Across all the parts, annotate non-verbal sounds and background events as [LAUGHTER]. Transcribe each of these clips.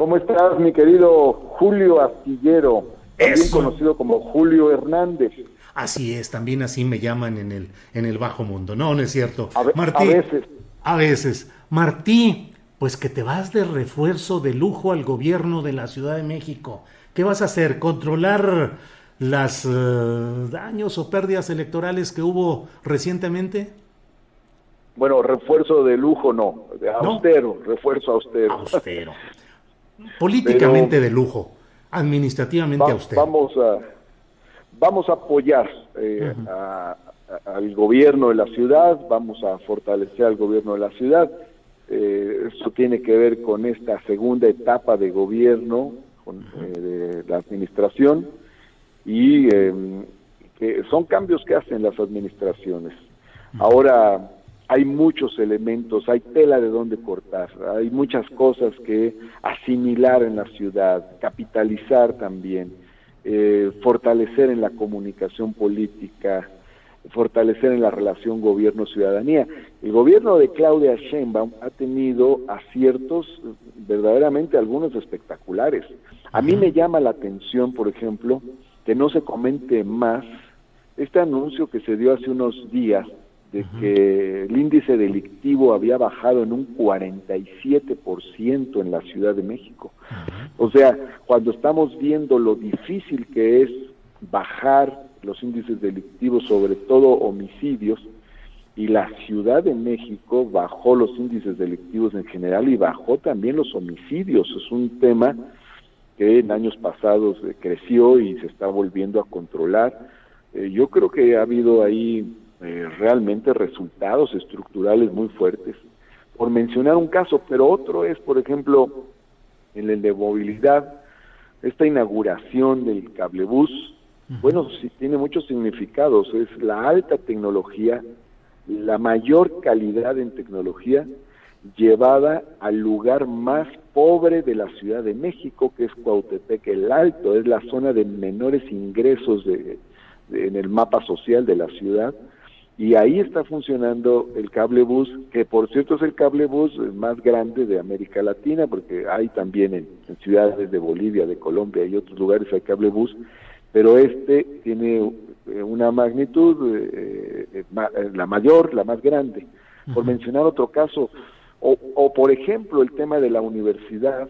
¿Cómo estás, mi querido Julio Astillero? También Eso. conocido como Julio Hernández. Así es, también así me llaman en el, en el bajo mundo. No, no es cierto. A Martí, a veces. A veces. Martí, pues que te vas de refuerzo de lujo al gobierno de la Ciudad de México. ¿Qué vas a hacer? ¿Controlar las eh, daños o pérdidas electorales que hubo recientemente? Bueno, refuerzo de lujo no, de austero, refuerzo austero. Austero. Políticamente de lujo, administrativamente Va- austero. vamos a vamos a apoyar eh, a- a- al gobierno de la ciudad, vamos a fortalecer al gobierno de la ciudad. Eh, esto tiene que ver con esta segunda etapa de gobierno con, eh, de la administración y eh, que son cambios que hacen las administraciones. Ahora hay muchos elementos, hay tela de dónde cortar, hay muchas cosas que asimilar en la ciudad, capitalizar también, eh, fortalecer en la comunicación política, fortalecer en la relación gobierno-ciudadanía. El gobierno de Claudia Sheinbaum ha tenido aciertos eh, verdaderamente algunos espectaculares. A mí me llama la atención, por ejemplo, que no se comente más este anuncio que se dio hace unos días de que el índice delictivo había bajado en un 47% en la Ciudad de México. O sea, cuando estamos viendo lo difícil que es bajar los índices delictivos, sobre todo homicidios, y la Ciudad de México bajó los índices delictivos en general y bajó también los homicidios. Es un tema que en años pasados eh, creció y se está volviendo a controlar. Eh, yo creo que ha habido ahí eh, realmente resultados estructurales muy fuertes, por mencionar un caso, pero otro es, por ejemplo, en el de movilidad, esta inauguración del cablebús, bueno, sí tiene muchos significados, es la alta tecnología, la mayor calidad en tecnología llevada al lugar más pobre de la Ciudad de México, que es Cuautepec el Alto, es la zona de menores ingresos de, de- en el mapa social de la ciudad, y ahí está funcionando el cablebús, que por cierto es el cablebús más grande de América Latina, porque hay también en, en ciudades de Bolivia, de Colombia y otros lugares hay cablebús, pero este tiene eh, una magnitud, eh, eh, ma- eh, la mayor, la más grande. Por mencionar otro caso, o, o por ejemplo el tema de la universidad,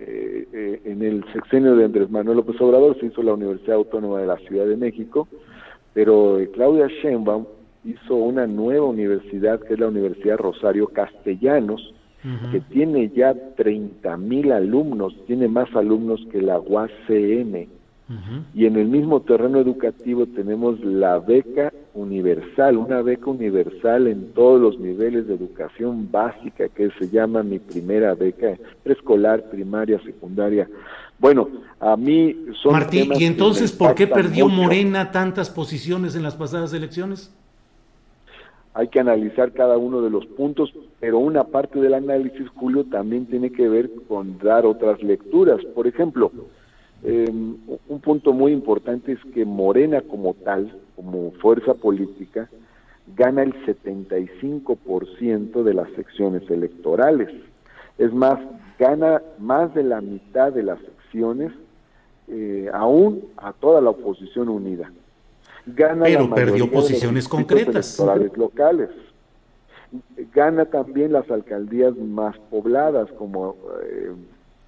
eh, eh, en el sexenio de Andrés Manuel López Obrador se hizo la Universidad Autónoma de la Ciudad de México, pero Claudia Sheinbaum hizo una nueva universidad que es la Universidad Rosario Castellanos, que tiene ya 30 mil alumnos, tiene más alumnos que la UACM. Y en el mismo terreno educativo tenemos la beca universal, una beca universal en todos los niveles de educación básica que se llama mi primera beca, preescolar, primaria, secundaria. Bueno, a mí son... Martí, temas ¿y entonces por qué perdió mucho. Morena tantas posiciones en las pasadas elecciones? Hay que analizar cada uno de los puntos, pero una parte del análisis, Julio, también tiene que ver con dar otras lecturas. Por ejemplo, Em, un punto muy importante es que Morena como tal, como fuerza política, gana el 75% de las secciones electorales. Es más, gana más de la mitad de las secciones, eh, aún a toda la oposición unida. Gana Pero perdió posiciones concretas. Electorales locales. Gana también las alcaldías más pobladas, como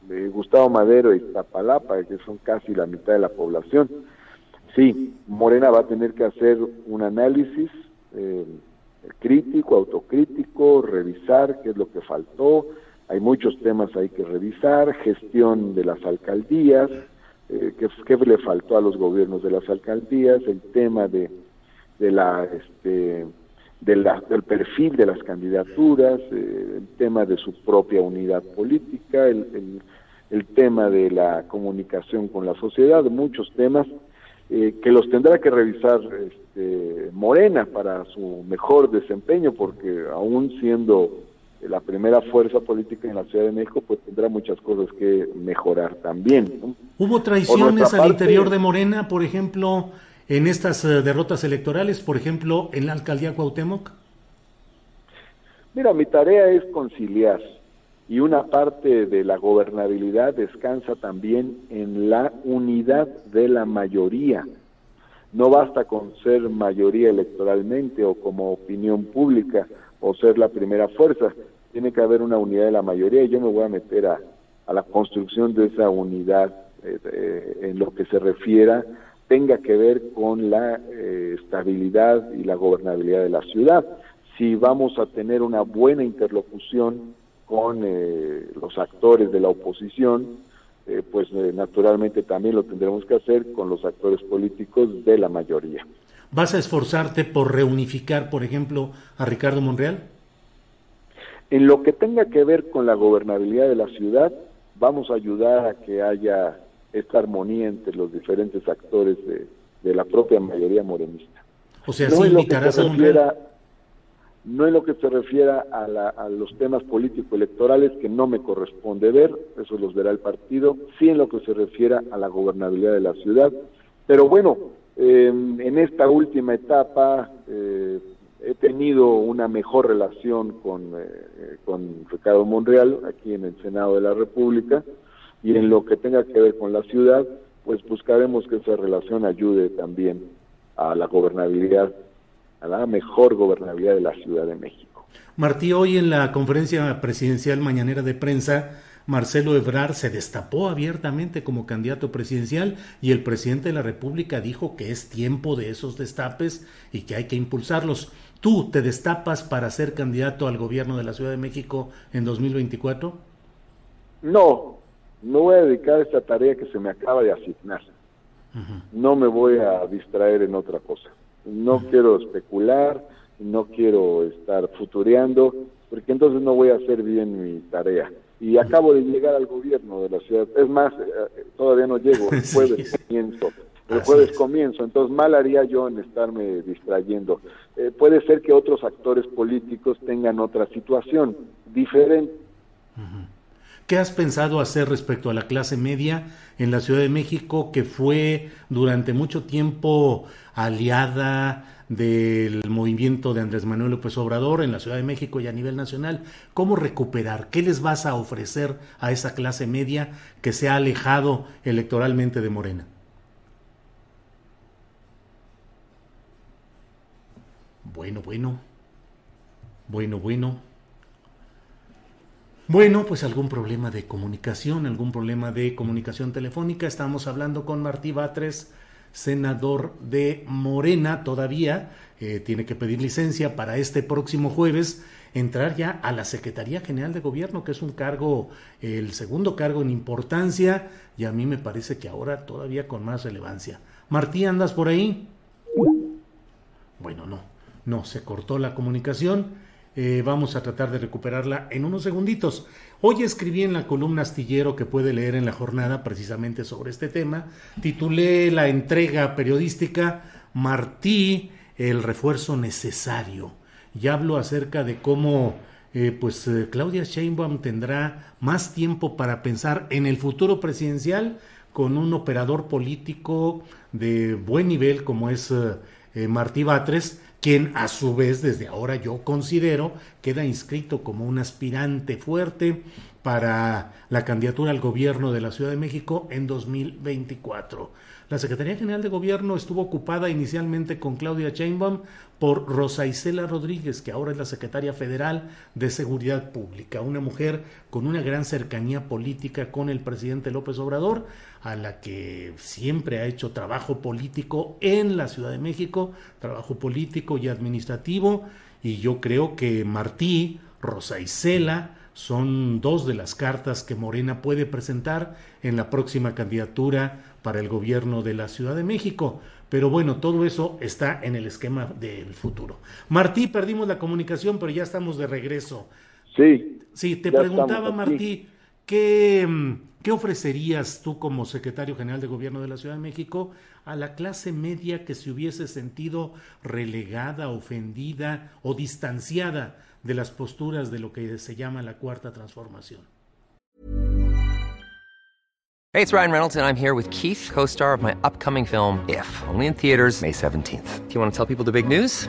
eh, Gustavo Madero y Tapalapa, que son casi la mitad de la población. Sí, Morena va a tener que hacer un análisis eh, crítico, autocrítico, revisar qué es lo que faltó. Hay muchos temas ahí que revisar, gestión de las alcaldías, eh, qué, le faltó a los gobiernos de las alcaldías, el tema de, de la este, de la, del perfil de las candidaturas, eh, el tema de su propia unidad política, el, el, el, tema de la comunicación con la sociedad, muchos temas eh, que los tendrá que revisar este, Morena para su mejor desempeño, porque aún siendo la primera fuerza política en la Ciudad de México, pues tendrá muchas cosas que mejorar también. ¿Hubo traiciones al interior de Morena, por ejemplo, en estas eh, derrotas electorales, por ejemplo, en la alcaldía Cuauhtémoc? Mira, mi tarea es conciliar y una parte de la gobernabilidad descansa también en la unidad de la mayoría. No basta con ser mayoría electoralmente o como opinión pública o ser la primera fuerza, tiene que haber una unidad de la mayoría y yo me voy a meter a, la construcción de esa unidad eh, eh, en lo que se refiera tenga que ver con la eh, estabilidad y la gobernabilidad de la ciudad. Si vamos a tener una buena interlocución con eh, los actores de la oposición, pues naturalmente también lo tendremos que hacer con los actores políticos de la mayoría. ¿Vas a esforzarte por reunificar, por ejemplo, a Ricardo Monreal? En lo que tenga que ver con la gobernabilidad de la ciudad, vamos a ayudar a que haya esta armonía entre los diferentes actores de, la propia mayoría morenista. O sea, no sí invitarás a Monreal no en lo que se refiere a, los temas político-electorales que no me corresponde ver, eso los verá el partido, sí en lo que se refiere a la gobernabilidad de la ciudad. Pero bueno, em, en esta última etapa eh, he tenido una mejor relación con, eh, con Ricardo Monreal aquí en el Senado de la República y en lo que tenga que ver con la ciudad, pues buscaremos que esa relación ayude también a la gobernabilidad a la mejor gobernabilidad de la Ciudad de México. Martí, hoy en la conferencia presidencial mañanera de prensa, Marcelo Ebrard se destapó abiertamente como candidato presidencial y el presidente de la República dijo que es tiempo de esos destapes y que hay que impulsarlos. ¿Tú te destapas para ser candidato al gobierno de la Ciudad de México en 2024? No, no voy a dedicar esta tarea que se me acaba de asignar. No me voy a distraer en otra cosa. No quiero especular, no quiero estar futureando, porque entonces no voy a hacer bien mi tarea. Y acabo de llegar al gobierno de la ciudad. Es más, eh, eh, todavía no llego, [LAUGHS] el jueves comienzo. El jueves comienzo, entonces mal haría yo en estarme distrayendo. Eh, puede ser que otros actores políticos tengan otra situación diferente. ¿Qué has pensado hacer respecto a la clase media en la Ciudad de México que fue durante mucho tiempo aliada del movimiento de Andrés Manuel López Obrador en la Ciudad de México y a nivel nacional? ¿Cómo recuperar? ¿Qué les vas a ofrecer a esa clase media que se ha alejado electoralmente de Morena? Bueno, bueno. Bueno, bueno. Bueno, pues algún problema de comunicación, algún problema de comunicación telefónica. Estamos hablando con Martí Batres, senador de Morena todavía. Eh, tiene que pedir licencia para este próximo jueves entrar ya a la Secretaría General de Gobierno, que es un cargo, el segundo cargo en importancia, y a mí me parece que ahora todavía con más relevancia. Martí, ¿andas por ahí? Bueno, no, no, se cortó la comunicación. Eh, vamos a tratar de recuperarla en unos segunditos. Hoy escribí en la columna astillero que puede leer en la jornada precisamente sobre este tema. Titulé la entrega periodística Martí, el refuerzo necesario. Y hablo acerca de cómo eh, pues eh, Claudia Sheinbaum tendrá más tiempo para pensar en el futuro presidencial con un operador político de buen nivel como es Martí Batres, quien a su vez desde ahora yo considero queda inscrito como un aspirante fuerte para la candidatura al gobierno de la Ciudad de México en 2024. La Secretaría General de Gobierno estuvo ocupada inicialmente con Claudia Sheinbaum por Rosa Isela Rodríguez, que ahora es la secretaria federal de Seguridad Pública, una mujer con una gran cercanía política con el presidente López Obrador, a la que siempre ha hecho trabajo político en la Ciudad de México, trabajo político y administrativo, y yo creo que Martí, Rosa Isela, son dos de las cartas que Morena puede presentar en la próxima candidatura para el gobierno de la Ciudad de México. Pero bueno, todo eso está en el esquema del futuro. Martí, perdimos la comunicación, pero ya estamos de regreso. Sí. Sí, te preguntaba, Martí, ¿qué, ¿qué ofrecerías tú como secretario general de gobierno de la Ciudad de México a la clase media que se hubiese sentido relegada, ofendida o distanciada de las posturas de lo que se llama la cuarta transformación? Hey, it's Ryan Reynolds, and I'm here with Keith, co star of my upcoming film, If, only in theaters, May 17th. Do you want to tell people the big news?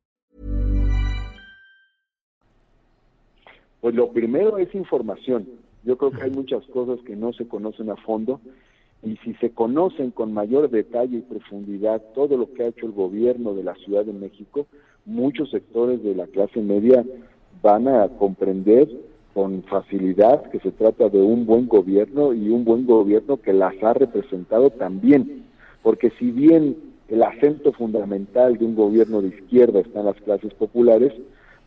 Pues lo primero es información. Yo creo que hay muchas cosas que no se conocen a fondo y si se conocen con mayor detalle y profundidad todo lo que ha hecho el gobierno de la Ciudad de México, muchos sectores de la clase media van a comprender con facilidad que se trata de un buen gobierno y un buen gobierno que las ha representado también, porque si bien el acento fundamental de un gobierno de izquierda está en las clases populares,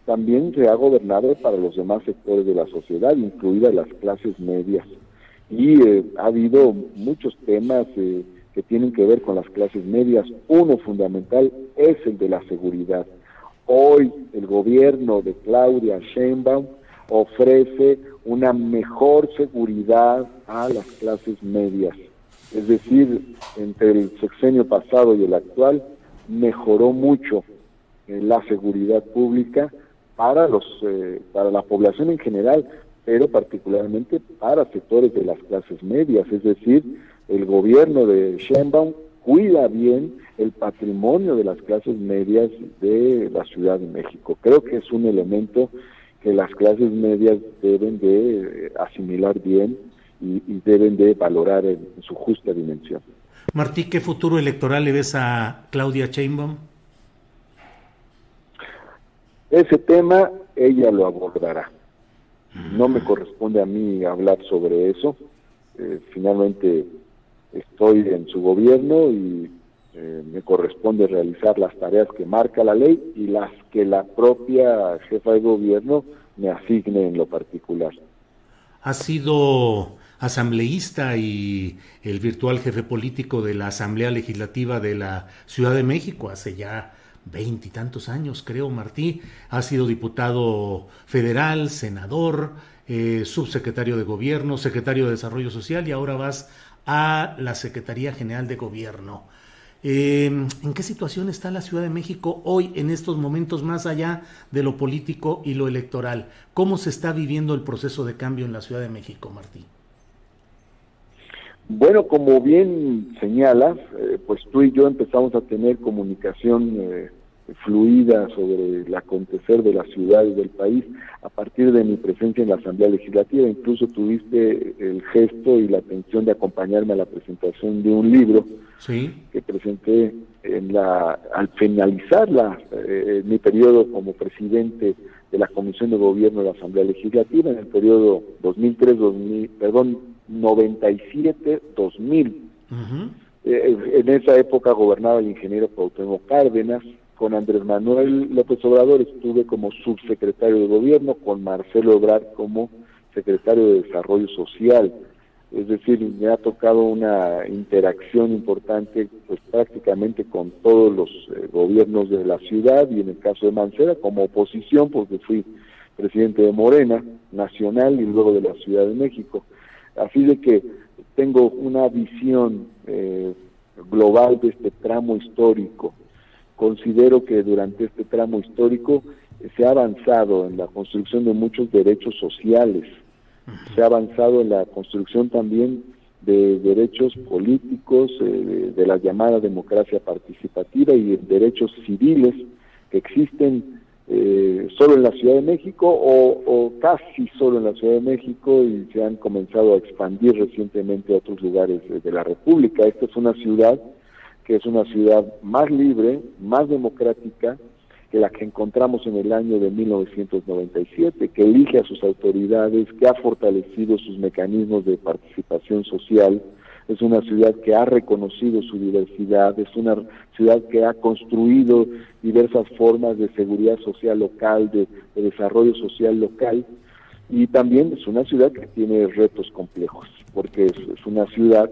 también se ha gobernado para los demás sectores de la sociedad, incluidas las clases medias. Y eh, ha habido muchos temas eh, que tienen que ver con las clases medias. Uno fundamental es el de la seguridad. Hoy el gobierno de Claudia Sheinbaum ofrece una mejor seguridad a las clases medias. Es decir, entre el sexenio pasado y el actual mejoró mucho eh, la seguridad pública para los eh, para la población en general, pero particularmente para sectores de las clases medias, es decir, el gobierno de Sheinbaum cuida bien el patrimonio de las clases medias de la Ciudad de México. Creo que es un elemento que las clases medias deben de eh, asimilar bien y, deben de valorar en, en, su justa dimensión. Martí, ¿qué futuro electoral le ves a Claudia Sheinbaum? Ese tema ella lo abordará. No me corresponde a mí hablar sobre eso. Eh, finalmente estoy en su gobierno y eh, me corresponde realizar las tareas que marca la ley y las que la propia jefa de gobierno me asigne en lo particular. Ha sido asambleísta y el virtual jefe político de la Asamblea Legislativa de la Ciudad de México hace ya veintitantos años, creo, Martí. Ha sido diputado federal, senador, eh, subsecretario de gobierno, secretario de Desarrollo Social y ahora vas a la Secretaría General de Gobierno. Eh, ¿En qué situación está la Ciudad de México hoy, en estos momentos, más allá de lo político y lo electoral? ¿Cómo se está viviendo el proceso de cambio en la Ciudad de México, Martín? Bueno, como bien señalas, eh, pues tú y yo empezamos a tener comunicación eh, fluida sobre el acontecer de la ciudad y del país a partir de mi presencia en la Asamblea Legislativa. Incluso tuviste el gesto y la atención de acompañarme a la presentación de un libro que presenté en la, al finalizar la, eh, mi periodo como presidente de la Comisión de Gobierno de la Asamblea Legislativa en el periodo 2003-2000, perdón, 97-2000. Eh, en esa época gobernaba el ingeniero Cuauhtémoc Cárdenas, con Andrés Manuel López Obrador estuve como subsecretario de gobierno, con Marcelo Ebrard como secretario de Desarrollo Social. Es decir, me ha tocado una interacción importante pues prácticamente con todos los eh, gobiernos de la ciudad y en el caso de Mancera como oposición porque fui presidente de Morena nacional y luego de la Ciudad de México. Así de que tengo una visión eh, global de este tramo histórico. Considero que durante este tramo histórico se ha avanzado en la construcción de muchos derechos sociales, se ha avanzado en la construcción también de derechos políticos, eh, de, la llamada democracia participativa y de derechos civiles que existen eh, solo en la Ciudad de México o, casi solo en la Ciudad de México y se han comenzado a expandir recientemente a otros lugares de la República. Esta es una ciudad que es una ciudad más libre, más democrática que la que encontramos en el año de 1997, que elige a sus autoridades, que ha fortalecido sus mecanismos de participación social, es una ciudad que ha reconocido su diversidad, es una ciudad que ha construido diversas formas de seguridad social local, de, desarrollo social local, y también es una ciudad que tiene retos complejos, porque es una ciudad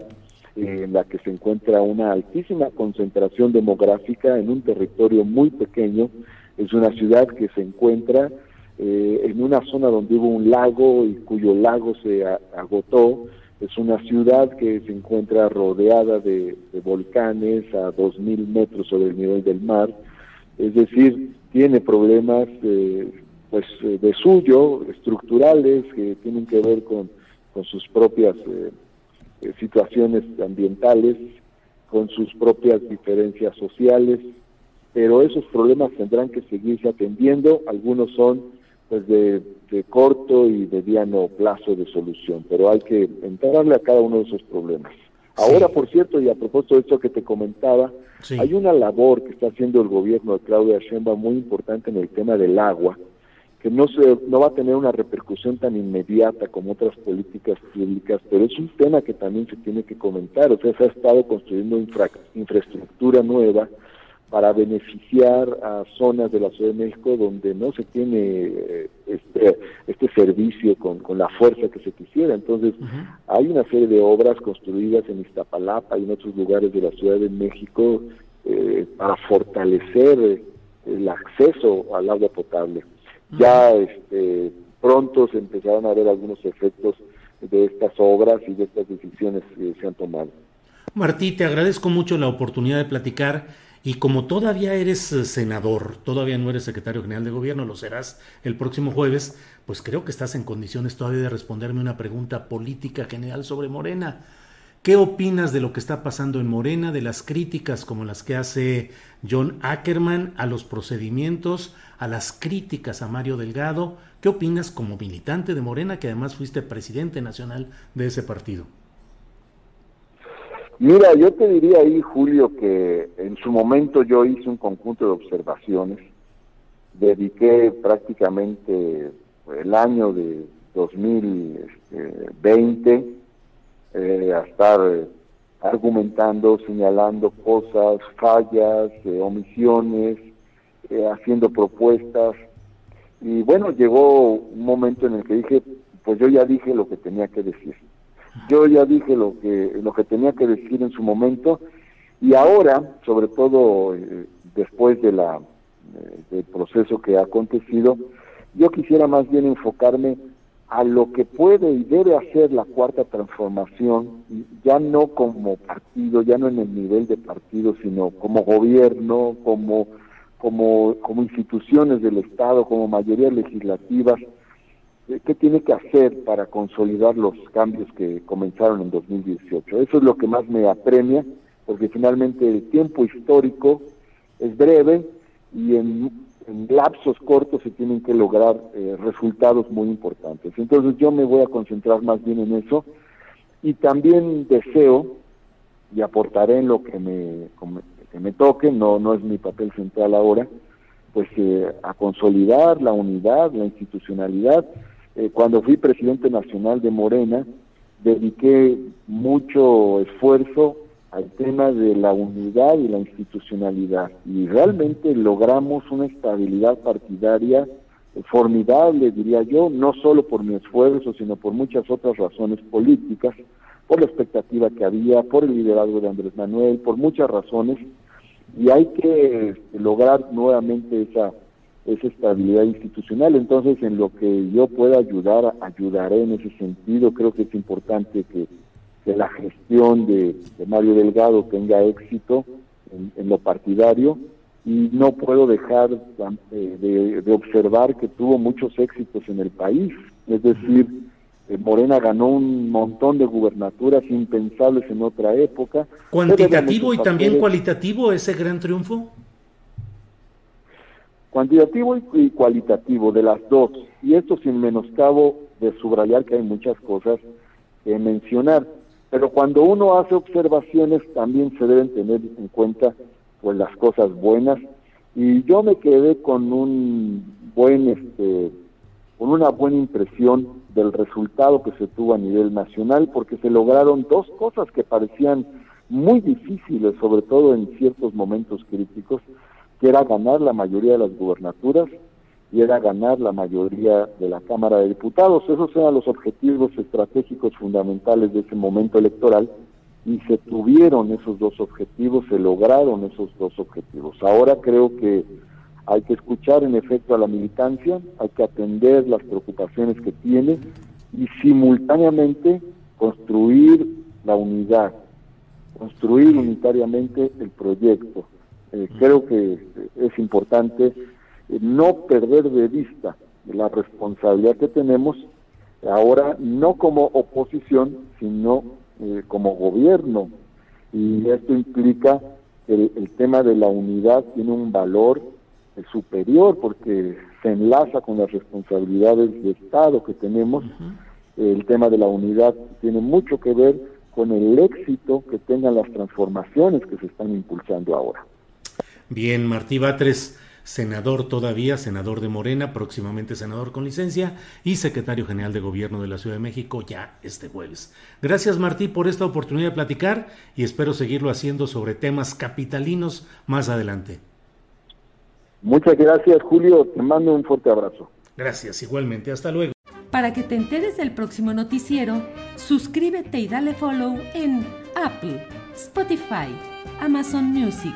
en la que se encuentra una altísima concentración demográfica en un territorio muy pequeño. Es una ciudad que se encuentra eh, en una zona donde hubo un lago y cuyo lago se agotó. Es una ciudad que se encuentra rodeada de, volcanes a 2.000 metros sobre el nivel del mar. Es decir, tiene problemas pues de suyo, estructurales, que tienen que ver con, con sus propias eh, eh, situaciones ambientales, con sus propias diferencias sociales, pero esos problemas tendrán que seguirse atendiendo, algunos son pues de, corto y mediano plazo de solución, pero hay que entrarle a cada uno de esos problemas. Ahora, por cierto, y a propósito de esto que te comentaba, hay una labor que está haciendo el gobierno de Claudia Sheinbaum muy importante en el tema del agua, que no, se, no va a tener una repercusión tan inmediata como otras políticas públicas, pero es un tema que también se tiene que comentar. O sea, se ha estado construyendo infraestructura nueva para beneficiar a zonas de la Ciudad de México donde no se tiene eh, este, este servicio con, con la fuerza que se quisiera. Entonces, hay una serie de obras construidas en Iztapalapa y en otros lugares de la Ciudad de México eh, para fortalecer eh, el acceso al agua potable ya este, pronto se empezaron a ver algunos efectos de estas obras y de estas decisiones que se han tomado. Martí, te agradezco mucho la oportunidad de platicar y como todavía eres eh, senador, todavía no eres secretario general de gobierno, lo serás el próximo jueves, pues creo que estás en condiciones todavía de responderme una pregunta política general sobre Morena. ¿Qué opinas de lo que está pasando en Morena, de las críticas como las que hace John Ackerman a los procedimientos, a las críticas a Mario Delgado? ¿Qué opinas como militante de Morena, que además fuiste presidente nacional de ese partido? Mira, yo te diría ahí, Julio, que en su momento yo hice un conjunto de observaciones, dediqué prácticamente el año de 2020 eh, a estar eh, argumentando, señalando cosas, fallas, eh, omisiones, haciendo propuestas. Y bueno, llegó un momento en el que dije, pues yo ya dije lo que tenía que decir. Yo ya dije lo que, lo que tenía que decir en su momento y ahora, sobre todo después de la, del proceso que ha acontecido, yo quisiera más bien enfocarme a lo que puede y debe hacer la cuarta transformación, ya no como partido, ya no en el nivel de partido, sino como gobierno, como, como, como instituciones del Estado, como mayorías legislativas, eh, ¿qué tiene que hacer para consolidar los cambios que comenzaron en 2018? Eso es lo que más me apremia, porque finalmente el tiempo histórico es breve y en, lapsos cortos se tienen que lograr eh, resultados muy importantes. Entonces yo me voy a concentrar más bien en eso y también deseo y aportaré en lo que me, me toque, no, no es mi papel central ahora, pues eh, a consolidar la unidad, la institucionalidad. Eh, cuando fui presidente nacional de Morena, dediqué mucho esfuerzo al tema de la unidad y la institucionalidad. Y realmente logramos una estabilidad partidaria formidable, diría yo, no solo por mi esfuerzo, sino por muchas otras razones políticas, por la expectativa que había, por el liderazgo de Andrés Manuel, por muchas razones, y hay que lograr nuevamente esa, esa estabilidad institucional. Entonces, en lo que yo pueda ayudar, ayudaré en ese sentido. Creo que es importante que, la gestión de, Mario Delgado tenga éxito en, lo partidario y no puedo dejar eh, de observar que tuvo muchos éxitos en el país. Es decir, eh, Morena ganó un montón de gubernaturas impensables en otra época. ¿Cuantitativo y también cualitativo ese gran triunfo? Cuantitativo y, cualitativo, de las dos. Y esto sin menoscabo de subrayar que hay muchas cosas que mencionar. Pero cuando uno hace observaciones también se deben tener en cuenta pues las cosas buenas. Y yo me quedé con un buen, este, con una buena impresión del resultado que se tuvo a nivel nacional, porque se lograron dos cosas que parecían muy difíciles, sobre todo en ciertos momentos críticos, que era ganar la mayoría de las gubernaturas y era ganar la mayoría de la Cámara de Diputados. Esos eran los objetivos estratégicos fundamentales de ese momento electoral y se tuvieron esos dos objetivos, se lograron esos dos objetivos. Ahora creo que hay que escuchar en efecto a la militancia, hay que atender las preocupaciones que tiene y simultáneamente construir la unidad, construir unitariamente el proyecto. Eh, creo que es importante eh, no perder de vista la responsabilidad que tenemos ahora no como oposición, sino eh, como gobierno. Y esto implica que el tema de la unidad tiene un valor superior porque se enlaza con las responsabilidades de Estado que tenemos. El tema de la unidad tiene mucho que ver con el éxito que tengan las transformaciones que se están impulsando ahora. Bien, Martí Batres, senador todavía, senador de Morena, próximamente senador con licencia y secretario general de gobierno de la Ciudad de México ya este jueves. Gracias Martí por esta oportunidad de platicar y espero seguirlo haciendo sobre temas capitalinos más adelante. Muchas gracias, Julio. Te mando un fuerte abrazo. Gracias, igualmente. Hasta luego. Para que te enteres del próximo noticiero, suscríbete y dale follow en Apple, Spotify, Amazon Music,